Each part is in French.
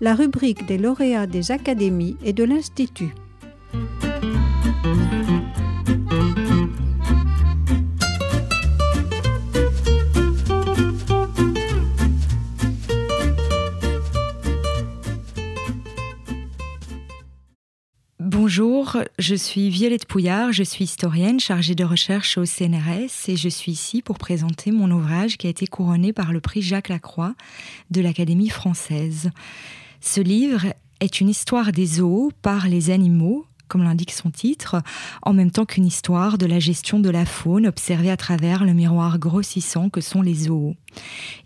la rubrique des lauréats des académies et de l'Institut. Bonjour, je suis Violette Pouillard, je suis historienne chargée de recherche au CNRS et je suis ici pour présenter mon ouvrage qui a été couronné par le prix Jacques Lacroix de l'Académie française. Ce livre est une histoire des zoos par les animaux comme l'indique son titre, en même temps qu'une histoire de la gestion de la faune observée à travers le miroir grossissant que sont les zoos.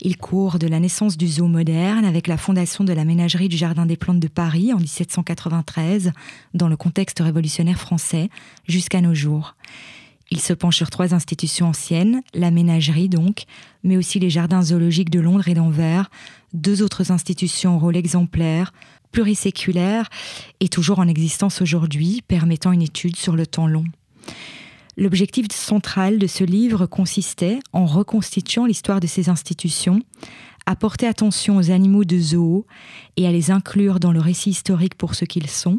Il court de la naissance du zoo moderne avec la fondation de la ménagerie du Jardin des Plantes de Paris en 1793, dans le contexte révolutionnaire français, jusqu'à nos jours. Il se penche sur trois institutions anciennes, la ménagerie donc, mais aussi les jardins zoologiques de Londres et d'Anvers, deux autres institutions au rôle exemplaire, pluriséculaire et toujours en existence aujourd'hui, permettant une étude sur le temps long. L'objectif central de ce livre consistait, en reconstituant l'histoire de ces institutions, à porter attention aux animaux de zoo et à les inclure dans le récit historique pour ce qu'ils sont,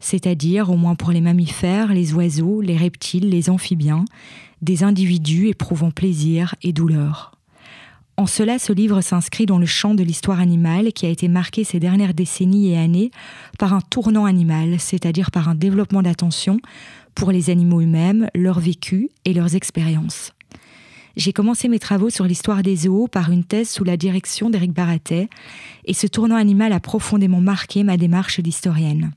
c'est-à-dire au moins pour les mammifères, les oiseaux, les reptiles, les amphibiens, des individus éprouvant plaisir et douleur. En cela, ce livre s'inscrit dans le champ de l'histoire animale qui a été marqué ces dernières décennies et années par un tournant animal, c'est-à-dire par un développement d'attention pour les animaux eux-mêmes, leur vécu et leurs expériences. J'ai commencé mes travaux sur l'histoire des zoos par une thèse sous la direction d'Éric Baratet, et ce tournant animal a profondément marqué ma démarche d'historienne.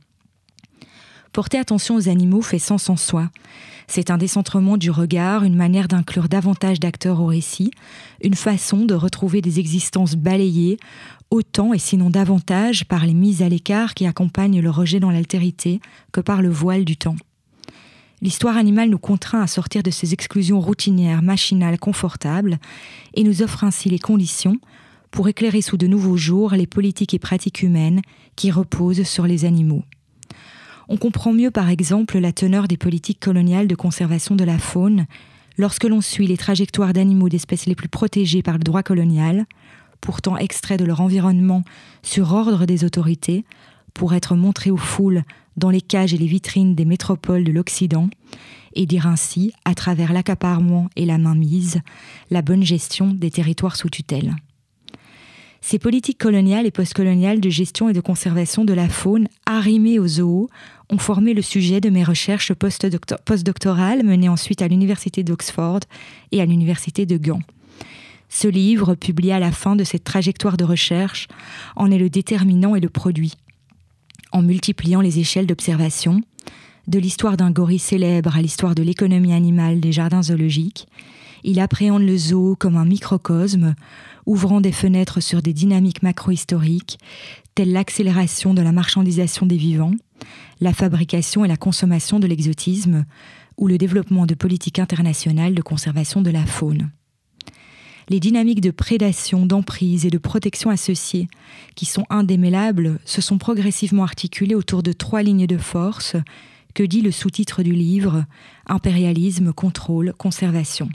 Porter attention aux animaux fait sens en soi. C'est un décentrement du regard, une manière d'inclure davantage d'acteurs au récit, une façon de retrouver des existences balayées, autant et sinon davantage par les mises à l'écart qui accompagnent le rejet dans l'altérité que par le voile du temps. L'histoire animale nous contraint à sortir de ces exclusions routinières, machinales, confortables, et nous offre ainsi les conditions pour éclairer sous de nouveaux jours les politiques et pratiques humaines qui reposent sur les animaux. On comprend mieux par exemple la teneur des politiques coloniales de conservation de la faune lorsque l'on suit les trajectoires d'animaux d'espèces les plus protégées par le droit colonial, pourtant extraits de leur environnement sur ordre des autorités, pour être montrés aux foules dans les cages et les vitrines des métropoles de l'Occident, et dire ainsi, à travers l'accaparement et la mainmise, la bonne gestion des territoires sous tutelle. Ces politiques coloniales et postcoloniales de gestion et de conservation de la faune arrimées aux zoos ont formé le sujet de mes recherches postdoctorales menées ensuite à l'Université d'Oxford et à l'Université de Gand. Ce livre, publié à la fin de cette trajectoire de recherche, en est le déterminant et le produit. En multipliant les échelles d'observation, de l'histoire d'un gorille célèbre à l'histoire de l'économie animale des jardins zoologiques, il appréhende le zoo comme un microcosme, ouvrant des fenêtres sur des dynamiques macro-historiques, telles l'accélération de la marchandisation des vivants, la fabrication et la consommation de l'exotisme, ou le développement de politiques internationales de conservation de la faune. Les dynamiques de prédation, d'emprise et de protection associées, qui sont indémêlables, se sont progressivement articulées autour de trois lignes de force que dit le sous-titre du livre Impérialisme, contrôle, conservation.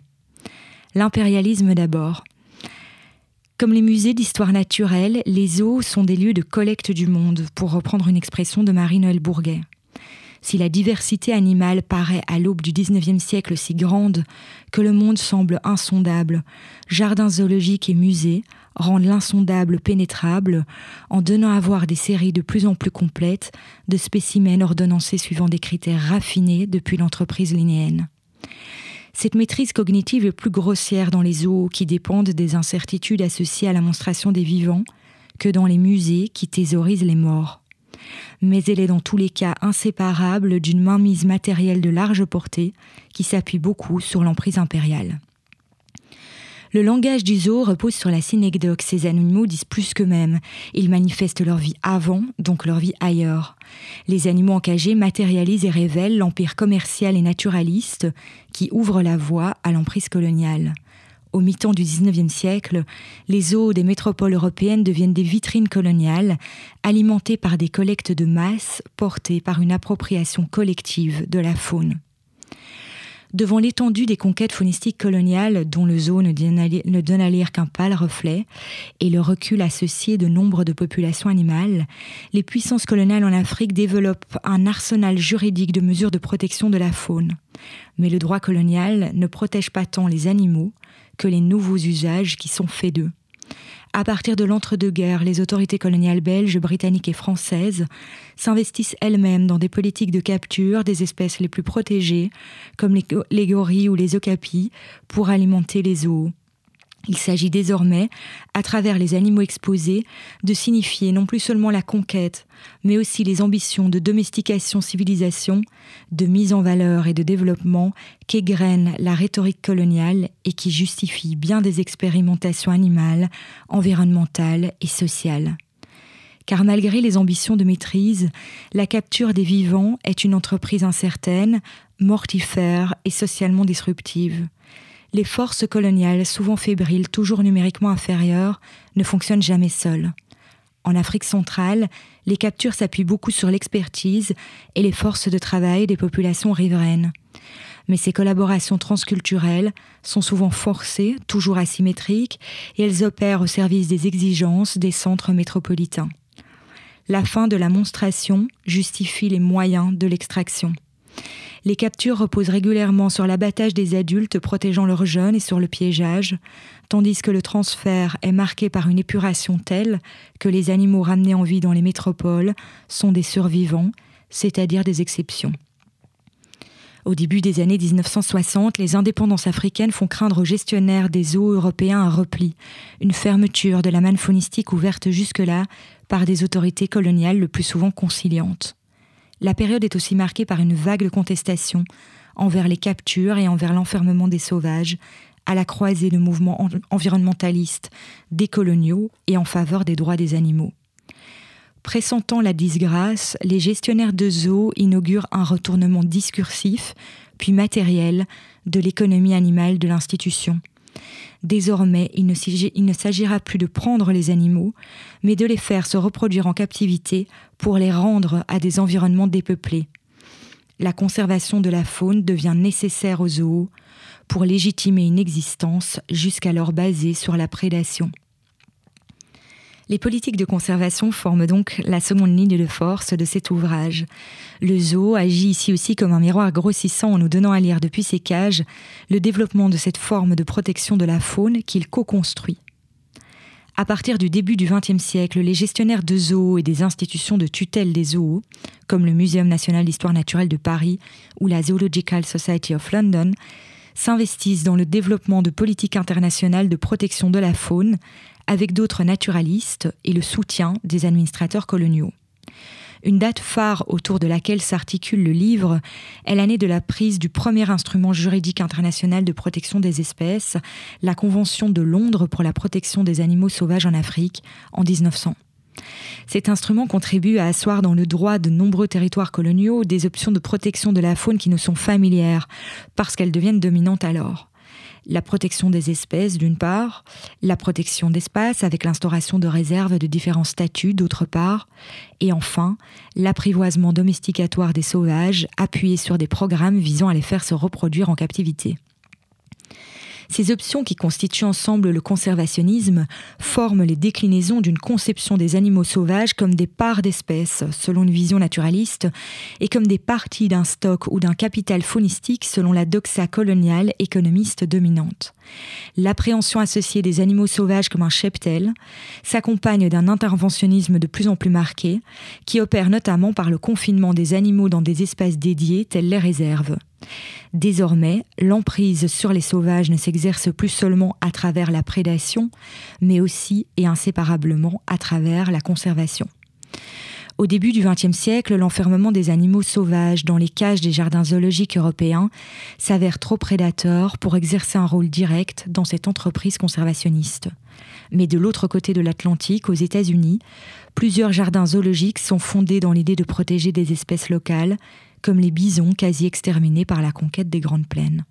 L'impérialisme d'abord. Comme les musées d'histoire naturelle, les zoos sont des lieux de collecte du monde, pour reprendre une expression de Marie-Noël Bourguet. Si la diversité animale paraît à l'aube du XIXe siècle si grande que le monde semble insondable, jardins zoologiques et musées rendent l'insondable pénétrable en donnant à voir des séries de plus en plus complètes de spécimens ordonnancés suivant des critères raffinés depuis l'entreprise linéenne. Cette maîtrise cognitive est plus grossière dans les zoos qui dépendent des incertitudes associées à la monstration des vivants que dans les musées qui thésaurisent les morts. Mais elle est dans tous les cas inséparable d'une mainmise matérielle de large portée qui s'appuie beaucoup sur l'emprise impériale. Le langage du zoo repose sur la synecdoque. Ces animaux disent plus qu'eux-mêmes. Ils manifestent leur vie avant, donc leur vie ailleurs. Les animaux encagés matérialisent et révèlent l'empire commercial et naturaliste qui ouvre la voie à l'emprise coloniale. Au mi-temps du XIXe siècle, les zoos des métropoles européennes deviennent des vitrines coloniales, alimentées par des collectes de masse portées par une appropriation collective de la faune. Devant l'étendue des conquêtes faunistiques coloniales dont le zoo ne donne à lire qu'un pâle reflet et le recul associé de nombre de populations animales, les puissances coloniales en Afrique développent un arsenal juridique de mesures de protection de la faune. Mais le droit colonial ne protège pas tant les animaux que les nouveaux usages qui sont faits d'eux. À partir de l'entre-deux-guerres, les autorités coloniales belges, britanniques et françaises s'investissent elles-mêmes dans des politiques de capture des espèces les plus protégées, comme les, gorilles ou les okapis, pour alimenter les zoos. Il s'agit désormais, à travers les animaux exposés, de signifier non plus seulement la conquête, mais aussi les ambitions de domestication-civilisation, de mise en valeur et de développement qu'égrène la rhétorique coloniale et qui justifie bien des expérimentations animales, environnementales et sociales. Car malgré les ambitions de maîtrise, la capture des vivants est une entreprise incertaine, mortifère et socialement disruptive les forces coloniales, souvent fébriles, toujours numériquement inférieures, ne fonctionnent jamais seules. En Afrique centrale, les captures s'appuient beaucoup sur l'expertise et les forces de travail des populations riveraines. Mais ces collaborations transculturelles sont souvent forcées, toujours asymétriques, et elles opèrent au service des exigences des centres métropolitains. La fin de la monstration justifie les moyens de l'extraction. Les captures reposent régulièrement sur l'abattage des adultes protégeant leurs jeunes et sur le piégeage, tandis que le transfert est marqué par une épuration telle que les animaux ramenés en vie dans les métropoles sont des survivants, c'est-à-dire des exceptions. Au début des années 1960, les indépendances africaines font craindre aux gestionnaires des zoos européens un repli, une fermeture de la manne faunistique ouverte jusque-là par des autorités coloniales le plus souvent conciliantes. La période est aussi marquée par une vague contestation envers les captures et envers l'enfermement des sauvages, à la croisée de mouvements environnementalistes, décoloniaux et en faveur des droits des animaux. Pressentant la disgrâce, les gestionnaires de zoos inaugurent un retournement discursif, puis matériel, de l'économie animale de l'institution. Désormais, il ne s'agira plus de prendre les animaux, mais de les faire se reproduire en captivité pour les rendre à des environnements dépeuplés. La conservation de la faune devient nécessaire aux zoos pour légitimer une existence jusqu'alors basée sur la prédation. Les politiques de conservation forment donc la seconde ligne de force de cet ouvrage. Le zoo agit ici aussi comme un miroir grossissant en nous donnant à lire depuis ses cages le développement de cette forme de protection de la faune qu'il co-construit. À partir du début du XXe siècle, les gestionnaires de zoos et des institutions de tutelle des zoos, comme le Muséum national d'histoire naturelle de Paris ou la Zoological Society of London, s'investissent dans le développement de politiques internationales de protection de la faune avec d'autres naturalistes et le soutien des administrateurs coloniaux. Une date phare autour de laquelle s'articule le livre est l'année de la prise du premier instrument juridique international de protection des espèces, la Convention de Londres pour la protection des animaux sauvages en Afrique, en 1900. Cet instrument contribue à asseoir dans le droit de nombreux territoires coloniaux des options de protection de la faune qui nous sont familières, parce qu'elles deviennent dominantes alors la protection des espèces d'une part, la protection d'espaces avec l'instauration de réserves de différents statuts d'autre part, et enfin l'apprivoisement domesticatoire des sauvages appuyé sur des programmes visant à les faire se reproduire en captivité. Ces options qui constituent ensemble le conservationnisme forment les déclinaisons d'une conception des animaux sauvages comme des parts d'espèces, selon une vision naturaliste, et comme des parties d'un stock ou d'un capital faunistique selon la doxa coloniale économiste dominante. L'appréhension associée des animaux sauvages comme un cheptel s'accompagne d'un interventionnisme de plus en plus marqué, qui opère notamment par le confinement des animaux dans des espaces dédiés tels les réserves. Désormais, l'emprise sur les sauvages ne s'exerce plus seulement à travers la prédation, mais aussi et inséparablement à travers la conservation. Au début du XXe siècle, l'enfermement des animaux sauvages dans les cages des jardins zoologiques européens s'avère trop prédateur pour exercer un rôle direct dans cette entreprise conservationniste. Mais de l'autre côté de l'Atlantique, aux États-Unis, plusieurs jardins zoologiques sont fondés dans l'idée de protéger des espèces locales comme les bisons quasi exterminés par la conquête des Grandes Plaines.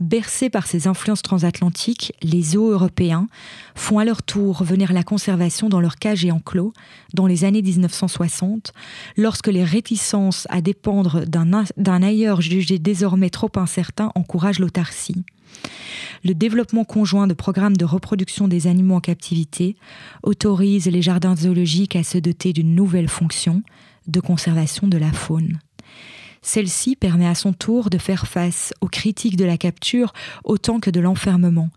Bercés par ces influences transatlantiques, les zoos européens font à leur tour venir la conservation dans leurs cages et enclos dans les années 1960, lorsque les réticences à dépendre d'un ailleurs jugé désormais trop incertain encouragent l'autarcie. Le développement conjoint de programmes de reproduction des animaux en captivité autorise les jardins zoologiques à se doter d'une nouvelle fonction de conservation de la faune. Celle-ci permet à son tour de faire face aux critiques de la capture autant que de l'enfermement,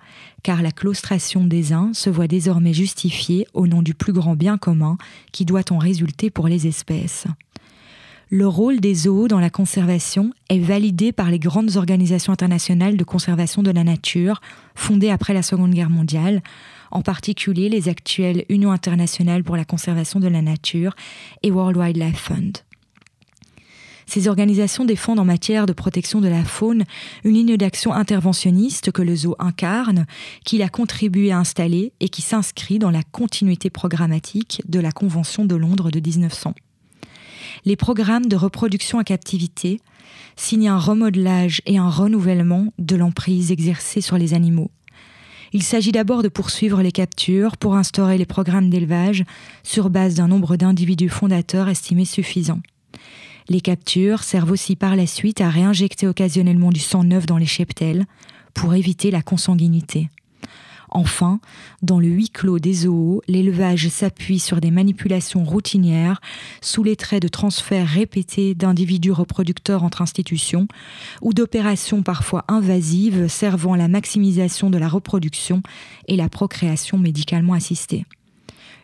car la claustration des uns se voit désormais justifiée au nom du plus grand bien commun qui doit en résulter pour les espèces. Le rôle des zoos dans la conservation est validé par les grandes organisations internationales de conservation de la nature fondées après la Seconde Guerre mondiale, en particulier les actuelles Unions internationales pour la conservation de la nature et World Wildlife Fund. Ces organisations défendent en matière de protection de la faune une ligne d'action interventionniste que le zoo incarne, qu'il a contribué à installer et qui s'inscrit dans la continuité programmatique de la Convention de Londres de 1900. Les programmes de reproduction à captivité signent un remodelage et un renouvellement de l'emprise exercée sur les animaux. Il s'agit d'abord de poursuivre les captures pour instaurer les programmes d'élevage sur base d'un nombre d'individus fondateurs estimés suffisant. Les captures servent aussi par la suite à réinjecter occasionnellement du sang neuf dans les cheptels pour éviter la consanguinité. Enfin, dans le huis clos des zoos, l'élevage s'appuie sur des manipulations routinières sous les traits de transferts répétés d'individus reproducteurs entre institutions ou d'opérations parfois invasives servant à la maximisation de la reproduction et la procréation médicalement assistée.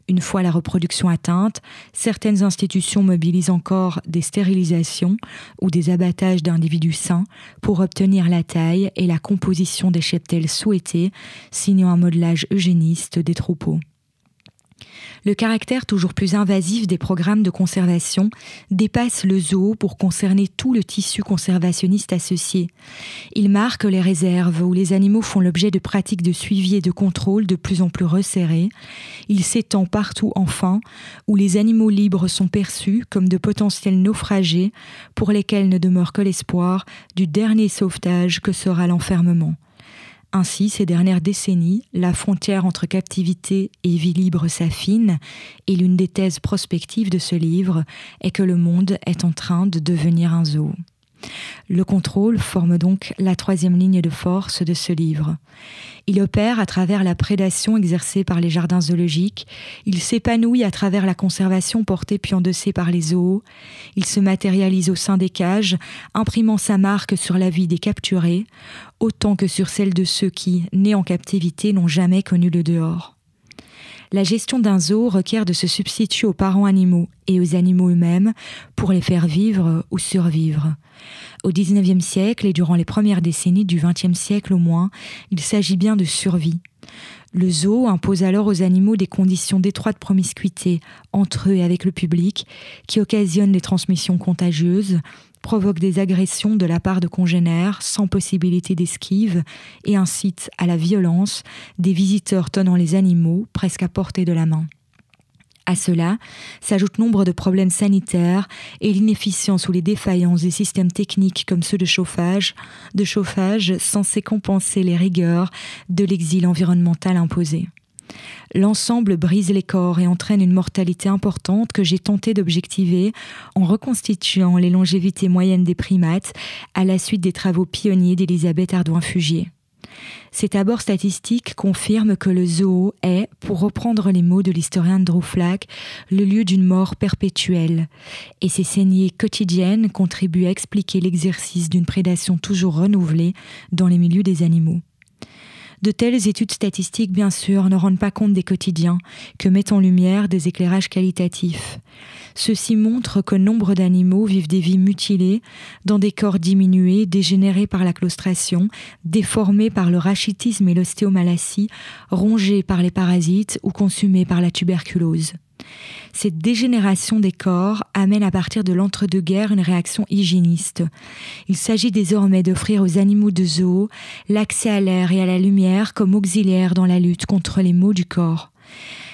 Une fois la reproduction atteinte, certaines institutions mobilisent encore des stérilisations ou des abattages d'individus sains pour obtenir la taille et la composition des cheptels souhaités, signant un modelage eugéniste des troupeaux. Le caractère toujours plus invasif des programmes de conservation dépasse le zoo pour concerner tout le tissu conservationniste associé. Il marque les réserves où les animaux font l'objet de pratiques de suivi et de contrôle de plus en plus resserrées. Il s'étend partout enfin où les animaux libres sont perçus comme de potentiels naufragés pour lesquels ne demeure que l'espoir du dernier sauvetage que sera l'enfermement. Ainsi, ces dernières décennies, la frontière entre captivité et vie libre s'affine, et l'une des thèses prospectives de ce livre est que le monde est en train de devenir un zoo. Le contrôle forme donc la troisième ligne de force de ce livre. Il opère à travers la prédation exercée par les jardins zoologiques, il s'épanouit à travers la conservation portée puis endossée par les zoos, il se matérialise au sein des cages, imprimant sa marque sur la vie des capturés, autant que sur celle de ceux qui, nés en captivité, n'ont jamais connu le dehors. La gestion d'un zoo requiert de se substituer aux parents animaux et aux animaux eux-mêmes pour les faire vivre ou survivre. Au XIXe siècle et durant les premières décennies du XXe siècle au moins, il s'agit bien de survie. Le zoo impose alors aux animaux des conditions d'étroite promiscuité entre eux et avec le public, qui occasionnent des transmissions contagieuses, provoquent des agressions de la part de congénères sans possibilité d'esquive et incitent à la violence des visiteurs tenant les animaux presque à portée de la main. À cela s'ajoutent nombre de problèmes sanitaires et l'inefficience ou les défaillances des systèmes techniques comme ceux de chauffage, de chauffage censés compenser les rigueurs de l'exil environnemental imposé. L'ensemble brise les corps et entraîne une mortalité importante que j'ai tenté d'objectiver en reconstituant les longévités moyennes des primates à la suite des travaux pionniers d'Elisabeth Ardouin-Fugier. Cet abord statistique confirme que le zoo est, pour reprendre les mots de l'historien Drew Flack, le lieu d'une mort perpétuelle, et ces saignées quotidiennes contribuent à expliquer l'exercice d'une prédation toujours renouvelée dans les milieux des animaux. De telles études statistiques, bien sûr, ne rendent pas compte des quotidiens, que mettent en lumière des éclairages qualitatifs. Ceux-ci montrent que nombre d'animaux vivent des vies mutilées, dans des corps diminués, dégénérés par la claustration, déformés par le rachitisme et l'ostéomalacie, rongés par les parasites ou consumés par la tuberculose. Cette dégénération des corps amène à partir de l'entre-deux-guerres une réaction hygiéniste. Il s'agit désormais d'offrir aux animaux de zoo l'accès à l'air et à la lumière comme auxiliaire dans la lutte contre les maux du corps.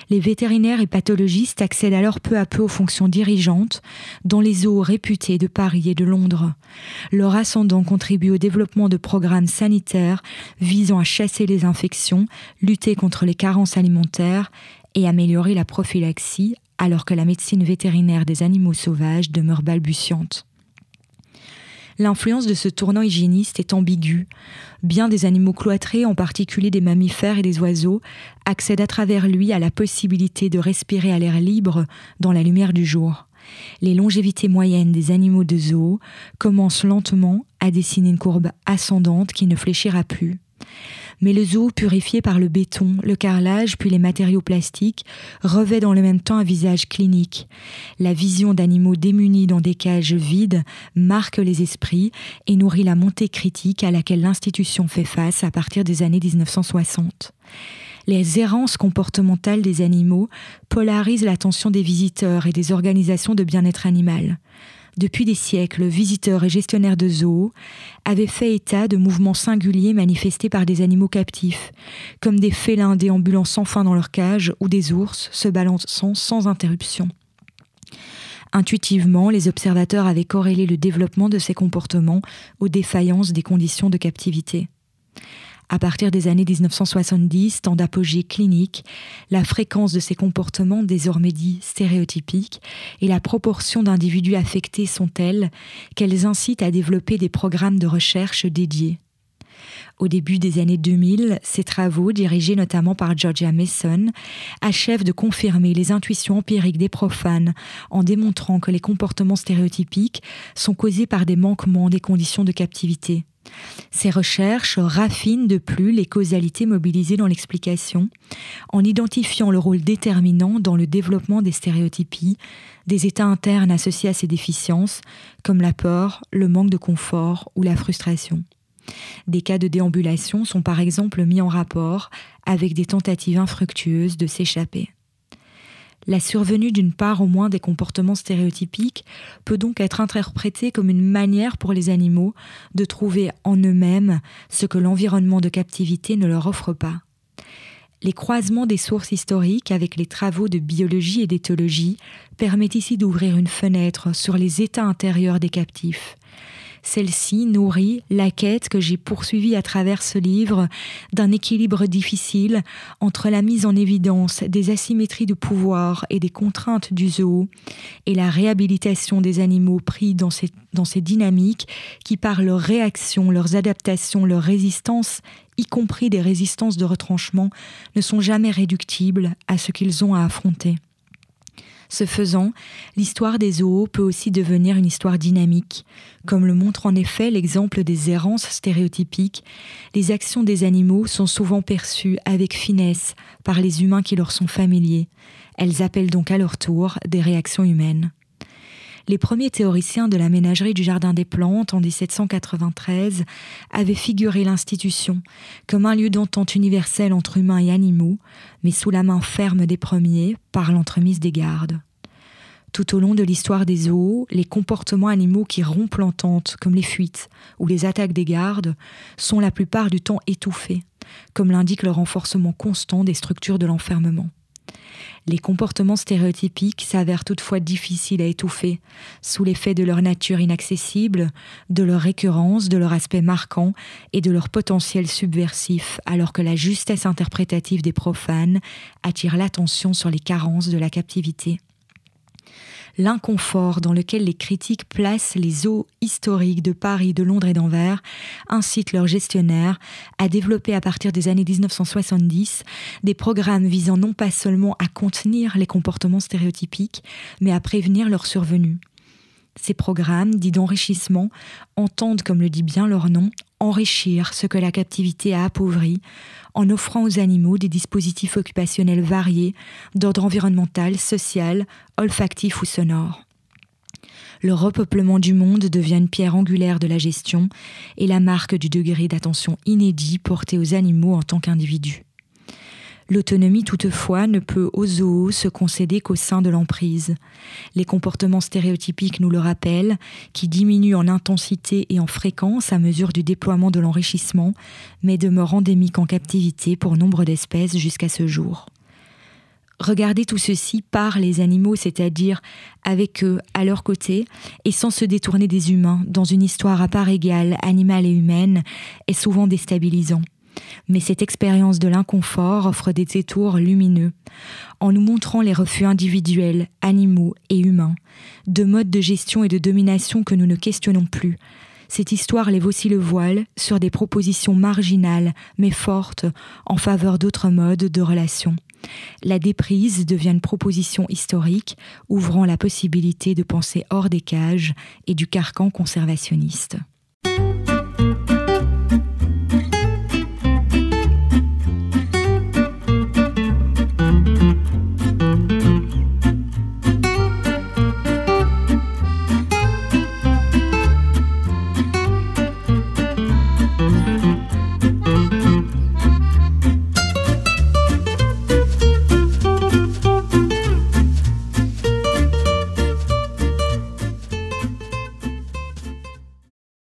Les vétérinaires et pathologistes accèdent alors peu à peu aux fonctions dirigeantes dans les zoos réputés de Paris et de Londres. Leur ascendant contribue au développement de programmes sanitaires visant à chasser les infections, lutter contre les carences alimentaires et améliorer la prophylaxie alors que la médecine vétérinaire des animaux sauvages demeure balbutiante. L'influence de ce tournant hygiéniste est ambiguë. Bien des animaux cloîtrés, en particulier des mammifères et des oiseaux, accèdent à travers lui à la possibilité de respirer à l'air libre dans la lumière du jour. Les longévités moyennes des animaux de zoo commencent lentement à dessiner une courbe ascendante qui ne fléchira plus mais le zoo, purifié par le béton, le carrelage, puis les matériaux plastiques, revêt dans le même temps un visage clinique. La vision d'animaux démunis dans des cages vides marque les esprits et nourrit la montée critique à laquelle l'institution fait face à partir des années 1960 les errances comportementales des animaux polarisent l'attention des visiteurs et des organisations de bien-être animal. Depuis des siècles, visiteurs et gestionnaires de zoos avaient fait état de mouvements singuliers manifestés par des animaux captifs, comme des félins déambulant sans fin dans leur cage ou des ours se balançant sans interruption. Intuitivement, les observateurs avaient corrélé le développement de ces comportements aux défaillances des conditions de captivité. À partir des années 1970, temps d'apogée clinique, la fréquence de ces comportements désormais dits stéréotypiques et la proportion d'individus affectés sont telles qu'elles incitent à développer des programmes de recherche dédiés. Au début des années 2000, ces travaux, dirigés notamment par Georgia Mason, achèvent de confirmer les intuitions empiriques des profanes en démontrant que les comportements stéréotypiques sont causés par des manquements des conditions de captivité. Ces recherches raffinent de plus les causalités mobilisées dans l'explication, en identifiant le rôle déterminant dans le développement des stéréotypies, des états internes associés à ces déficiences, comme la peur, le manque de confort ou la frustration. Des cas de déambulation sont par exemple mis en rapport avec des tentatives infructueuses de s'échapper. La survenue d'une part au moins des comportements stéréotypiques peut donc être interprétée comme une manière pour les animaux de trouver en eux-mêmes ce que l'environnement de captivité ne leur offre pas. Les croisements des sources historiques avec les travaux de biologie et d'éthologie permettent ici d'ouvrir une fenêtre sur les états intérieurs des captifs, celle-ci nourrit la quête que j'ai poursuivie à travers ce livre d'un équilibre difficile entre la mise en évidence des asymétries de pouvoir et des contraintes du zoo et la réhabilitation des animaux pris dans ces, dans ces dynamiques qui, par leurs réactions, leurs adaptations, leurs résistances, y compris des résistances de retranchement, ne sont jamais réductibles à ce qu'ils ont à affronter. Ce faisant, l'histoire des zoos peut aussi devenir une histoire dynamique. Comme le montre en effet l'exemple des errances stéréotypiques, les actions des animaux sont souvent perçues avec finesse par les humains qui leur sont familiers. Elles appellent donc à leur tour des réactions humaines. Les premiers théoriciens de la ménagerie du Jardin des Plantes en 1793 avaient figuré l'institution comme un lieu d'entente universelle entre humains et animaux, mais sous la main ferme des premiers par l'entremise des gardes. Tout au long de l'histoire des zoos, les comportements animaux qui rompent l'entente, comme les fuites ou les attaques des gardes, sont la plupart du temps étouffés, comme l'indique le renforcement constant des structures de l'enfermement. Les comportements stéréotypiques s'avèrent toutefois difficiles à étouffer, sous l'effet de leur nature inaccessible, de leur récurrence, de leur aspect marquant et de leur potentiel subversif, alors que la justesse interprétative des profanes attire l'attention sur les carences de la captivité l'inconfort dans lequel les critiques placent les eaux historiques de Paris, de Londres et d'Anvers incite leurs gestionnaires à développer à partir des années 1970 des programmes visant non pas seulement à contenir les comportements stéréotypiques, mais à prévenir leur survenue. Ces programmes, dits d'enrichissement, entendent, comme le dit bien leur nom, enrichir ce que la captivité a appauvri, en offrant aux animaux des dispositifs occupationnels variés d'ordre environnemental, social, olfactif ou sonore. Le repeuplement du monde devient une pierre angulaire de la gestion et la marque du degré d'attention inédit porté aux animaux en tant qu'individus. L'autonomie toutefois ne peut aux zoos se concéder qu'au sein de l'emprise. Les comportements stéréotypiques nous le rappellent, qui diminuent en intensité et en fréquence à mesure du déploiement de l'enrichissement, mais demeurent endémiques en captivité pour nombre d'espèces jusqu'à ce jour. Regarder tout ceci par les animaux, c'est-à-dire avec eux, à leur côté, et sans se détourner des humains, dans une histoire à part égale, animale et humaine, est souvent déstabilisant. Mais cette expérience de l'inconfort offre des détours lumineux, en nous montrant les refus individuels, animaux et humains, de modes de gestion et de domination que nous ne questionnons plus. Cette histoire lève aussi le voile sur des propositions marginales mais fortes en faveur d'autres modes de relations. La déprise devient une proposition historique, ouvrant la possibilité de penser hors des cages et du carcan conservationniste.